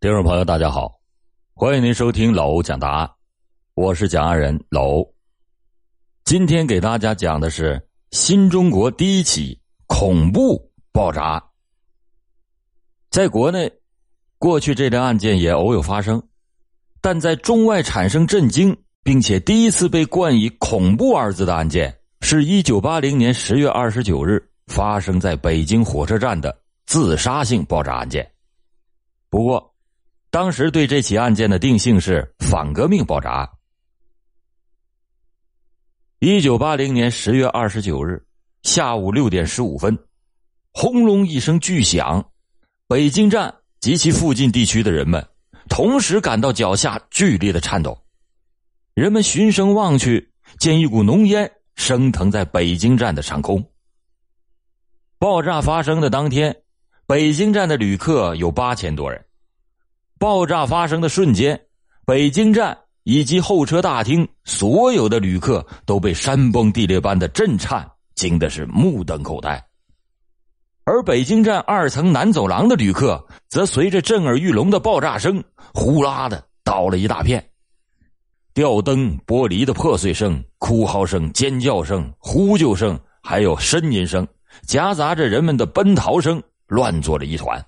听众朋友，大家好，欢迎您收听老欧讲答案，我是讲案人老欧。今天给大家讲的是新中国第一起恐怖爆炸案。在国内，过去这类案件也偶有发生，但在中外产生震惊，并且第一次被冠以“恐怖”二字的案件，是一九八零年十月二十九日发生在北京火车站的自杀性爆炸案件。不过，当时对这起案件的定性是反革命爆炸案。一九八零年十月二十九日下午六点十五分，轰隆一声巨响，北京站及其附近地区的人们同时感到脚下剧烈的颤抖。人们循声望去，见一股浓烟升腾在北京站的上空。爆炸发生的当天，北京站的旅客有八千多人。爆炸发生的瞬间，北京站以及候车大厅所有的旅客都被山崩地裂般的震颤惊的是目瞪口呆，而北京站二层南走廊的旅客则随着震耳欲聋的爆炸声呼啦的倒了一大片，吊灯玻璃的破碎声、哭嚎声、尖叫声、呼救声，还有呻吟声，夹杂着人们的奔逃声，乱作了一团。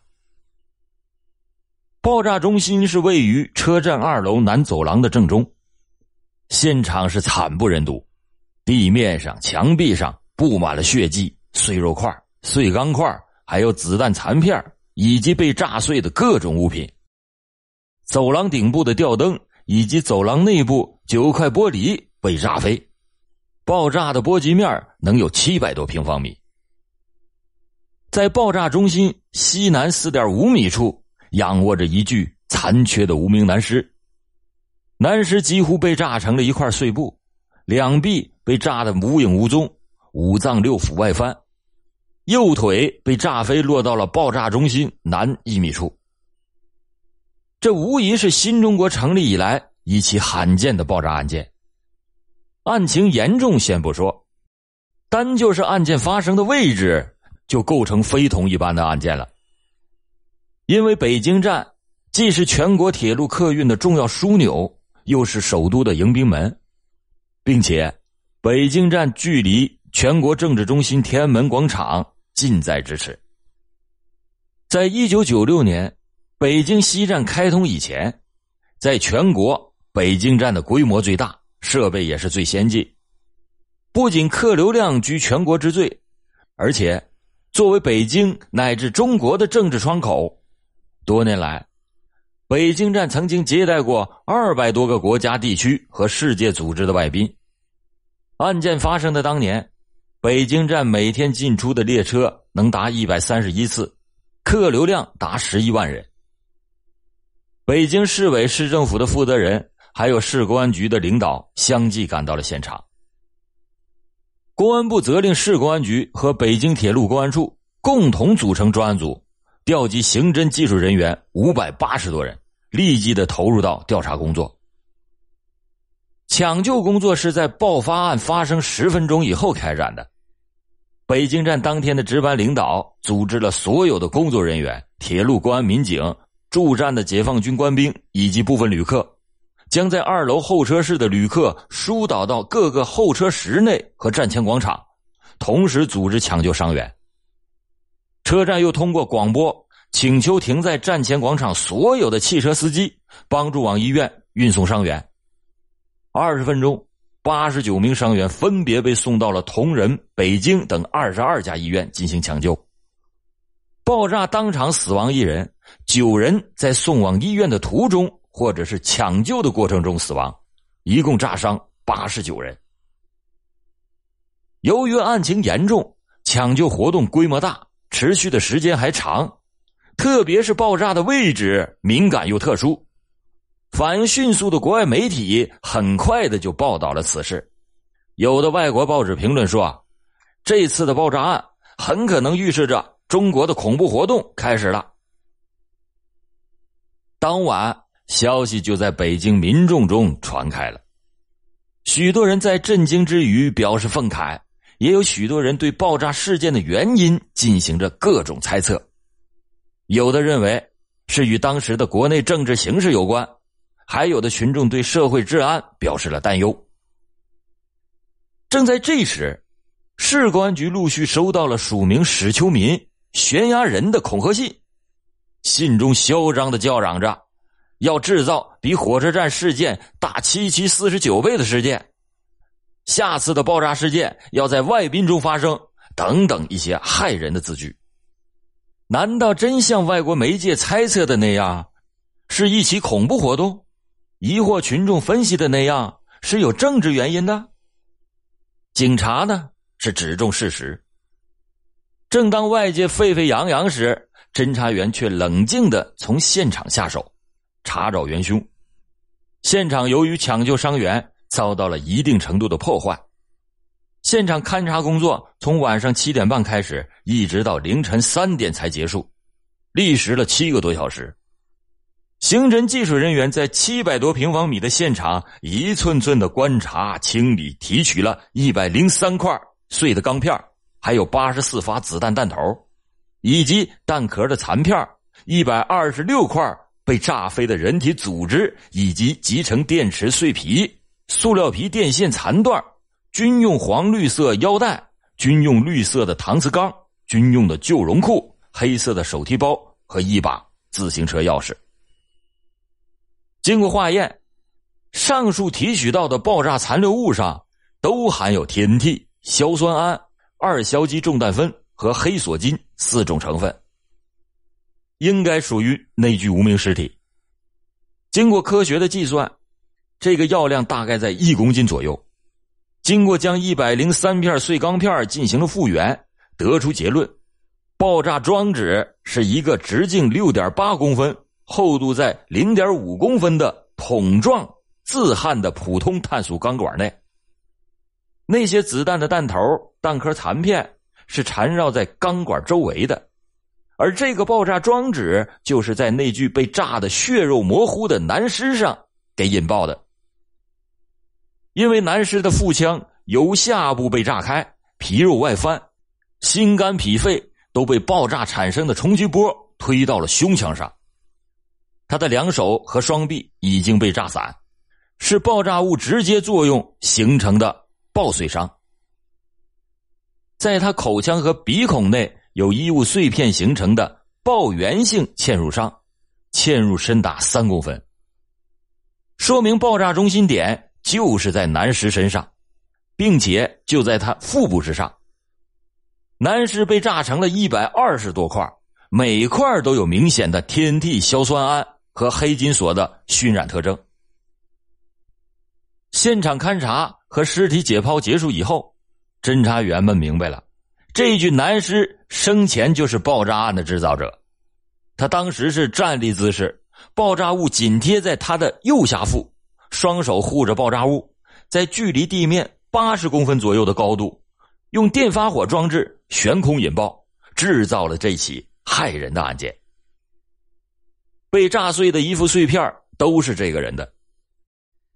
爆炸中心是位于车站二楼南走廊的正中，现场是惨不忍睹，地面上、墙壁上布满了血迹、碎肉块、碎钢块，还有子弹残片以及被炸碎的各种物品。走廊顶部的吊灯以及走廊内部九块玻璃被炸飞，爆炸的波及面能有七百多平方米。在爆炸中心西南四点五米处。仰卧着一具残缺的无名男尸，男尸几乎被炸成了一块碎布，两臂被炸得无影无踪，五脏六腑外翻，右腿被炸飞落到了爆炸中心南一米处。这无疑是新中国成立以来一起罕见的爆炸案件。案情严重先不说，单就是案件发生的位置就构成非同一般的案件了。因为北京站既是全国铁路客运的重要枢纽，又是首都的迎宾门，并且北京站距离全国政治中心天安门广场近在咫尺。在一九九六年北京西站开通以前，在全国北京站的规模最大，设备也是最先进，不仅客流量居全国之最，而且作为北京乃至中国的政治窗口。多年来，北京站曾经接待过二百多个国家、地区和世界组织的外宾。案件发生的当年，北京站每天进出的列车能达一百三十一次，客流量达十一万人。北京市委市政府的负责人还有市公安局的领导相继赶到了现场。公安部责令市公安局和北京铁路公安处共同组成专案组。调集刑侦技术人员五百八十多人，立即的投入到调查工作。抢救工作是在爆发案发生十分钟以后开展的。北京站当天的值班领导组织了所有的工作人员、铁路公安民警、驻站的解放军官兵以及部分旅客，将在二楼候车室的旅客疏导到各个候车室内和站前广场，同时组织抢救伤员。车站又通过广播请求停在站前广场所有的汽车司机帮助往医院运送伤员。二十分钟，八十九名伤员分别被送到了同仁、北京等二十二家医院进行抢救。爆炸当场死亡一人，九人在送往医院的途中或者是抢救的过程中死亡，一共炸伤八十九人。由于案情严重，抢救活动规模大。持续的时间还长，特别是爆炸的位置敏感又特殊，反应迅速的国外媒体很快的就报道了此事。有的外国报纸评论说，这次的爆炸案很可能预示着中国的恐怖活动开始了。当晚，消息就在北京民众中传开了，许多人在震惊之余表示愤慨。也有许多人对爆炸事件的原因进行着各种猜测，有的认为是与当时的国内政治形势有关，还有的群众对社会治安表示了担忧。正在这时，市公安局陆续收到了署名史秋民悬崖人的恐吓信，信中嚣张的叫嚷着，要制造比火车站事件大七七四十九倍的事件，下次的爆炸事件要在外宾中发生，等等一些骇人的字句。难道真像外国媒介猜测的那样，是一起恐怖活动？疑惑群众分析的那样，是有政治原因的？警察呢是指重事实。正当外界沸沸扬扬时，侦查员却冷静的从现场下手，查找元凶。现场由于抢救伤员，遭到了一定程度的破坏。现场勘查工作从晚上七点半开始，一直到凌晨三点才结束，历时了七个多小时。刑侦技术人员在七百多平方米的现场，一寸寸的观察、清理、提取了一百零三块碎的钢片，还有八十四发子弹弹头，以及弹壳的残片，一百二十六块被炸飞的人体组织，以及集成电池碎皮、塑料皮电线残段，军用黄绿色腰带、军用绿色的搪瓷缸、军用的旧绒裤、黑色的手提包和一把自行车钥匙。经过化验，上述提取到的爆炸残留物上都含有 TNT、硝酸铵、二硝基重氮酚和黑索金四种成分，应该属于那具无名尸体。经过科学的计算，这个药量大概在一公斤左右。经过将一百零三片碎钢片进行了复原，得出结论：爆炸装置是一个直径六点八公分。厚度在零点五公分的桶状自焊的普通碳素钢管内，那些子弹的弹头、弹壳残片是缠绕在钢管周围的，而这个爆炸装置就是在那具被炸的血肉模糊的男尸上给引爆的。因为男尸的腹腔由下部被炸开，皮肉外翻，心肝脾肺都被爆炸产生的冲击波推到了胸腔上。他的两手和双臂已经被炸散，是爆炸物直接作用形成的爆碎伤。在他口腔和鼻孔内有衣物碎片形成的爆圆性嵌入伤，嵌入深达三公分，说明爆炸中心点就是在男尸身上，并且就在他腹部之上。男尸被炸成了一百二十多块，每块都有明显的 TNT 硝酸铵。和黑金锁的熏染特征。现场勘查和尸体解剖结束以后，侦查员们明白了，这具男尸生前就是爆炸案的制造者。他当时是站立姿势，爆炸物紧贴在他的右下腹，双手护着爆炸物，在距离地面八十公分左右的高度，用电发火装置悬空引爆，制造了这起骇人的案件。被炸碎的衣服碎片都是这个人的。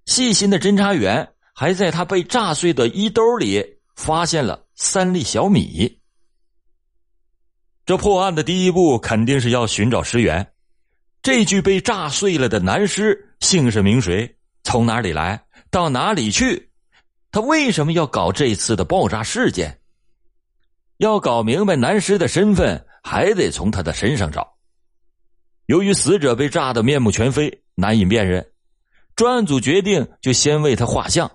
细心的侦查员还在他被炸碎的衣兜里发现了三粒小米。这破案的第一步肯定是要寻找尸源。这具被炸碎了的男尸姓甚名谁？从哪里来？到哪里去？他为什么要搞这次的爆炸事件？要搞明白男尸的身份，还得从他的身上找。由于死者被炸得面目全非，难以辨认，专案组决定就先为他画像，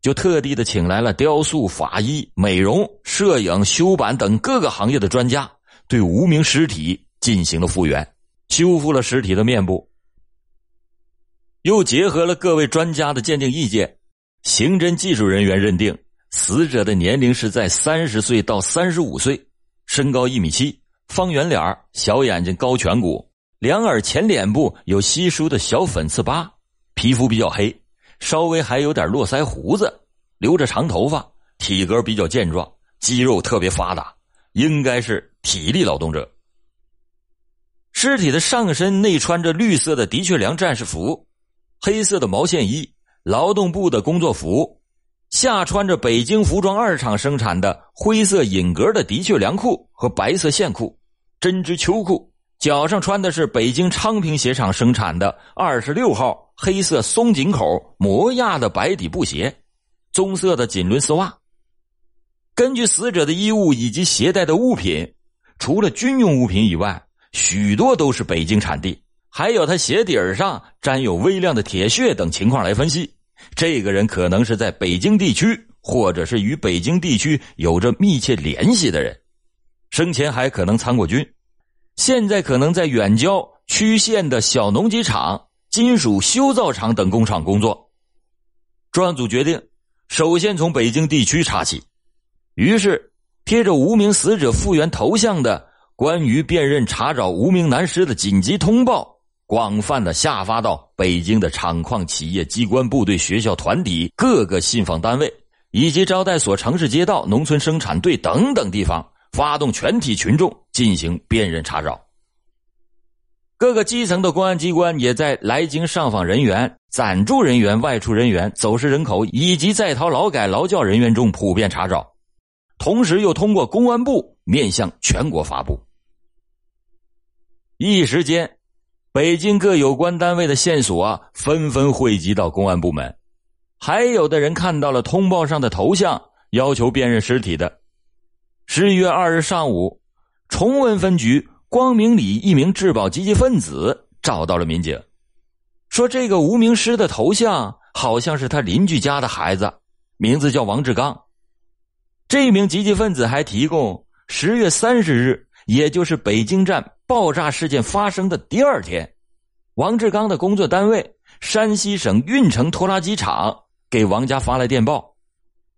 就特地的请来了雕塑、法医、美容、摄影、修版等各个行业的专家，对无名尸体进行了复原，修复了尸体的面部，又结合了各位专家的鉴定意见，刑侦技术人员认定死者的年龄是在三十岁到三十五岁，身高一米七，方圆脸小眼睛，高颧骨。两耳前脸部有稀疏的小粉刺疤，皮肤比较黑，稍微还有点络腮胡子，留着长头发，体格比较健壮，肌肉特别发达，应该是体力劳动者。尸体的上身内穿着绿色的的确良战士服，黑色的毛线衣，劳动部的工作服，下穿着北京服装二厂生产的灰色隐格的的确良裤和白色线裤，针织秋裤。脚上穿的是北京昌平鞋厂生产的二十六号黑色松紧口磨亚的白底布鞋，棕色的锦纶丝袜。根据死者的衣物以及携带的物品，除了军用物品以外，许多都是北京产地。还有他鞋底上沾有微量的铁屑等情况来分析，这个人可能是在北京地区，或者是与北京地区有着密切联系的人，生前还可能参过军，现在可能在远郊区县的小农机厂、金属修造厂等工厂工作。专案组决定，首先从北京地区查起，于是贴着无名死者复原头像的关于辨认查找无名男尸的紧急通报。广泛的下发到北京的厂矿、企业、机关、部队、学校、团体、各个信访单位以及招待所、城市街道、农村生产队等等地方，发动全体群众进行辨认查找。各个基层的公安机关也在来京上访人员、暂住人员、外出人员、走失人口以及在逃劳改劳教人员中普遍查找，同时又通过公安部面向全国发布。一时间。北京各有关单位的线索啊，纷纷汇集到公安部门，还有的人看到了通报上的头像，要求辨认尸体的。十一月二日上午，崇文分局光明里一名质保积极分子找到了民警，说这个无名尸的头像好像是他邻居家的孩子，名字叫王志刚。这名积极分子还提供十月三十日，也就是北京站。爆炸事件发生的第二天，王志刚的工作单位山西省运城拖拉机厂给王家发来电报。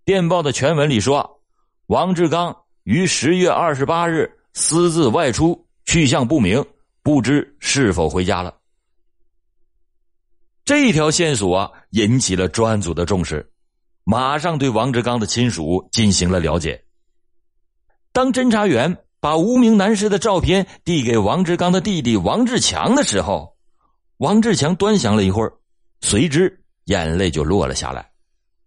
电报的全文里说，王志刚于十月二十八日私自外出，去向不明，不知是否回家了。这条线索引起了专案组的重视，马上对王志刚的亲属进行了了解。当侦查员。把无名男尸的照片递给王志刚的弟弟王志强的时候，王志强端详了一会儿，随之眼泪就落了下来。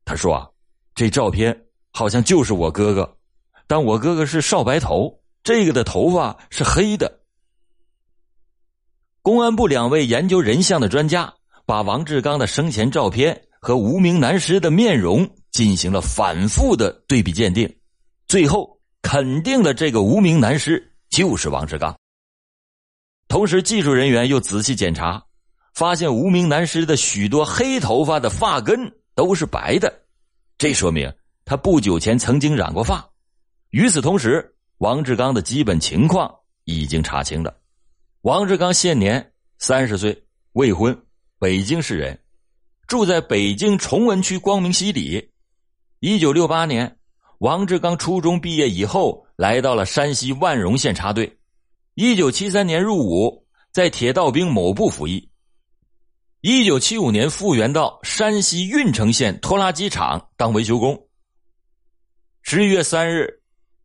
他说：“这照片好像就是我哥哥，但我哥哥是少白头，这个的头发是黑的。”公安部两位研究人像的专家把王志刚的生前照片和无名男尸的面容进行了反复的对比鉴定，最后。肯定了这个无名男尸就是王志刚。同时，技术人员又仔细检查，发现无名男尸的许多黑头发的发根都是白的，这说明他不久前曾经染过发。与此同时，王志刚的基本情况已经查清了。王志刚现年三十岁，未婚，北京市人，住在北京崇文区光明西里。一九六八年。王志刚初中毕业以后，来到了山西万荣县插队。一九七三年入伍，在铁道兵某部服役。一九七五年复员到山西运城县拖拉机厂当维修工。十一月三日，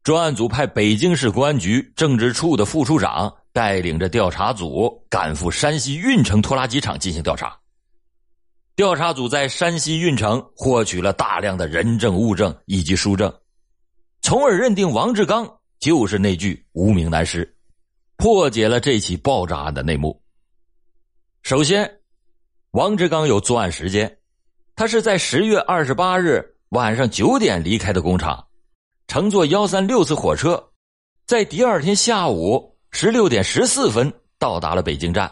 专案组派北京市公安局政治处的副处长带领着调查组赶赴山西运城拖拉机厂进行调查。调查组在山西运城获取了大量的人证、物证以及书证。从而认定王志刚就是那具无名男尸，破解了这起爆炸案的内幕。首先，王志刚有作案时间，他是在十月二十八日晚上九点离开的工厂，乘坐幺三六次火车，在第二天下午十六点十四分到达了北京站。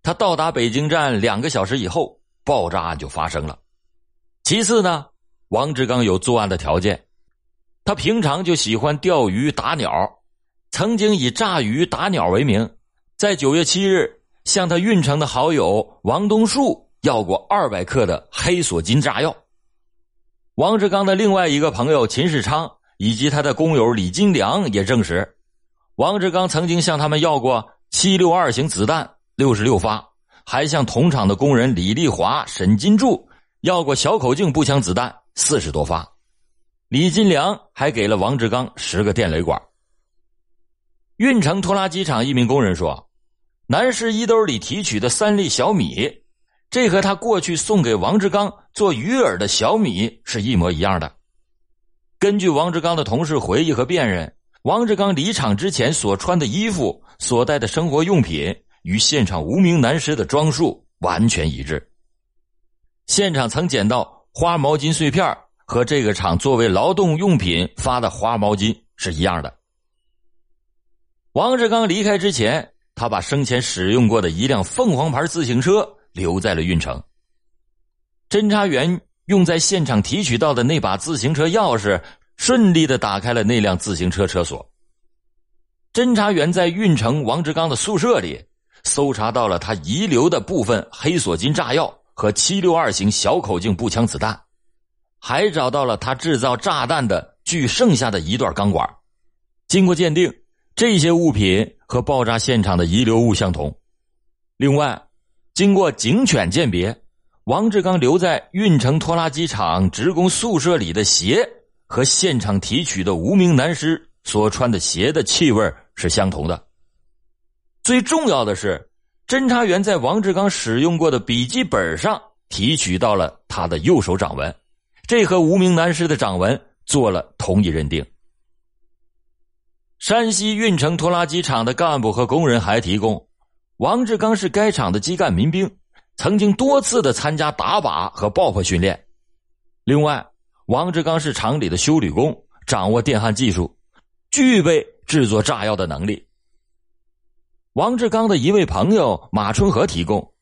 他到达北京站两个小时以后，爆炸案就发生了。其次呢，王志刚有作案的条件。他平常就喜欢钓鱼打鸟，曾经以炸鱼打鸟为名，在九月七日向他运城的好友王东树要过二百克的黑索金炸药。王志刚的另外一个朋友秦世昌以及他的工友李金良也证实，王志刚曾经向他们要过七六二型子弹六十六发，还向同厂的工人李立华、沈金柱要过小口径步枪子弹四十多发。李金良还给了王志刚十个电雷管。运城拖拉机厂一名工人说：“男尸衣兜里提取的三粒小米，这和他过去送给王志刚做鱼饵的小米是一模一样的。”根据王志刚的同事回忆和辨认，王志刚离厂之前所穿的衣服所带的生活用品与现场无名男尸的装束完全一致。现场曾捡到花毛巾碎片和这个厂作为劳动用品发的花毛巾是一样的。王志刚离开之前，他把生前使用过的一辆凤凰牌自行车留在了运城。侦查员用在现场提取到的那把自行车钥匙，顺利的打开了那辆自行车车锁。侦查员在运城王志刚的宿舍里搜查到了他遗留的部分黑索金炸药。和七六二型小口径步枪子弹，还找到了他制造炸弹的据剩下的一段钢管。经过鉴定，这些物品和爆炸现场的遗留物相同。另外，经过警犬鉴别，王志刚留在运城拖拉机厂职工宿舍里的鞋和现场提取的无名男尸所穿的鞋的气味是相同的。最重要的是。侦查员在王志刚使用过的笔记本上提取到了他的右手掌纹，这和无名男尸的掌纹做了同一认定。山西运城拖拉机厂的干部和工人还提供，王志刚是该厂的基干民兵，曾经多次的参加打靶和爆破训练。另外，王志刚是厂里的修理工，掌握电焊技术，具备制作炸药的能力。王志刚的一位朋友马春和提供，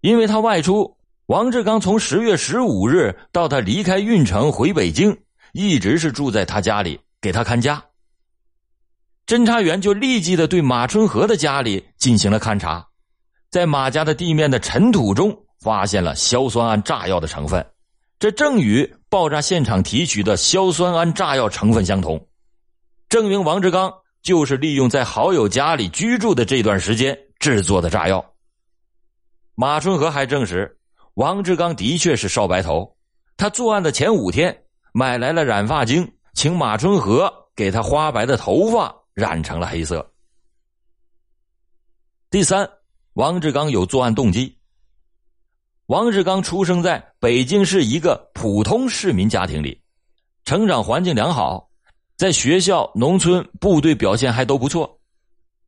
因为他外出，王志刚从十月十五日到他离开运城回北京，一直是住在他家里给他看家。侦查员就立即的对马春和的家里进行了勘查，在马家的地面的尘土中发现了硝酸铵炸药的成分，这正与爆炸现场提取的硝酸铵炸药成分相同，证明王志刚。就是利用在好友家里居住的这段时间制作的炸药。马春和还证实，王志刚的确是少白头。他作案的前五天买来了染发精，请马春和给他花白的头发染成了黑色。第三，王志刚有作案动机。王志刚出生在北京市一个普通市民家庭里，成长环境良好。在学校、农村、部队表现还都不错，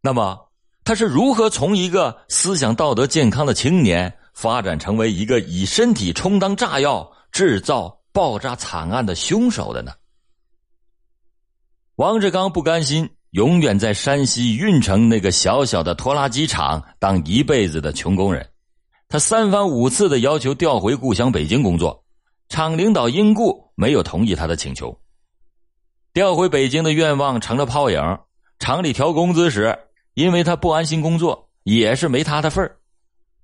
那么他是如何从一个思想道德健康的青年，发展成为一个以身体充当炸药、制造爆炸惨案的凶手的呢？王志刚不甘心永远在山西运城那个小小的拖拉机厂当一辈子的穷工人，他三番五次的要求调回故乡北京工作，厂领导因故没有同意他的请求。调回北京的愿望成了泡影。厂里调工资时，因为他不安心工作，也是没他的份儿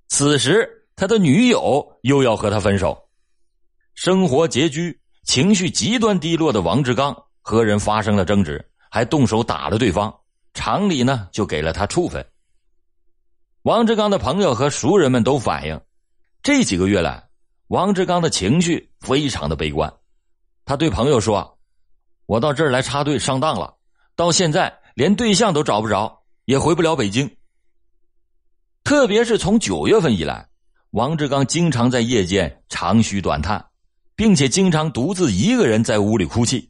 此时，他的女友又要和他分手，生活拮据、情绪极端低落的王志刚和人发生了争执，还动手打了对方。厂里呢，就给了他处分。王志刚的朋友和熟人们都反映，这几个月来，王志刚的情绪非常的悲观。他对朋友说。我到这儿来插队上当了，到现在连对象都找不着，也回不了北京。特别是从九月份以来，王志刚经常在夜间长吁短叹，并且经常独自一个人在屋里哭泣。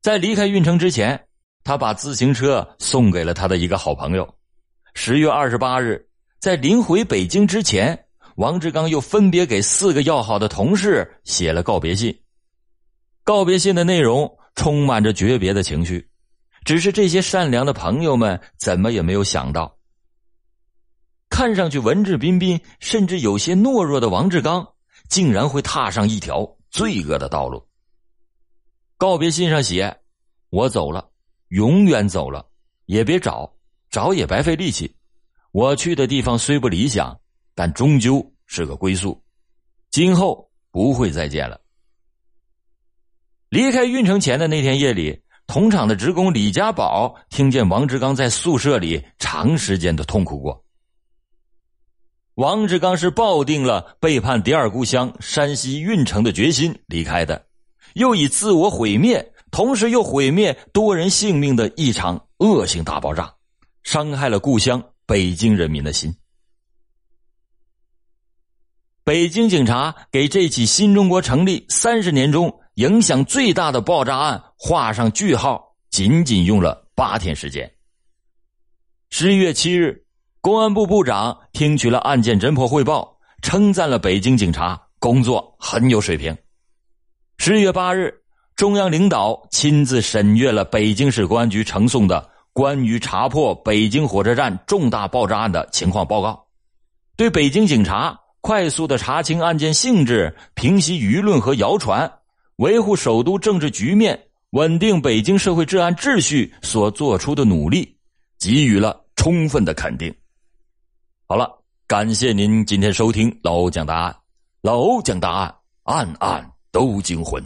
在离开运城之前，他把自行车送给了他的一个好朋友。十月二十八日，在临回北京之前，王志刚又分别给四个要好的同事写了告别信。告别信的内容。充满着诀别的情绪，只是这些善良的朋友们怎么也没有想到，看上去文质彬彬，甚至有些懦弱的王志刚，竟然会踏上一条罪恶的道路。告别信上写：“我走了，永远走了，也别找，找也白费力气。我去的地方虽不理想，但终究是个归宿，今后不会再见了。”离开运城前的那天夜里，同厂的职工李家宝听见王志刚在宿舍里长时间的痛哭过。王志刚是抱定了背叛第二故乡山西运城的决心离开的，又以自我毁灭，同时又毁灭多人性命的一场恶性大爆炸，伤害了故乡北京人民的心。北京警察给这起新中国成立三十年中。影响最大的爆炸案画上句号，仅仅用了八天时间。十一月七日，公安部部长听取了案件侦破汇报，称赞了北京警察工作很有水平。十月八日，中央领导亲自审阅了北京市公安局呈送的关于查破北京火车站重大爆炸案的情况报告，对北京警察快速的查清案件性质、平息舆论和谣传、维护首都政治局面、稳定北京社会治安秩序所做出的努力，给予了充分的肯定。好了，感谢您今天收听老欧讲答案，老欧讲答案，暗暗。都惊魂。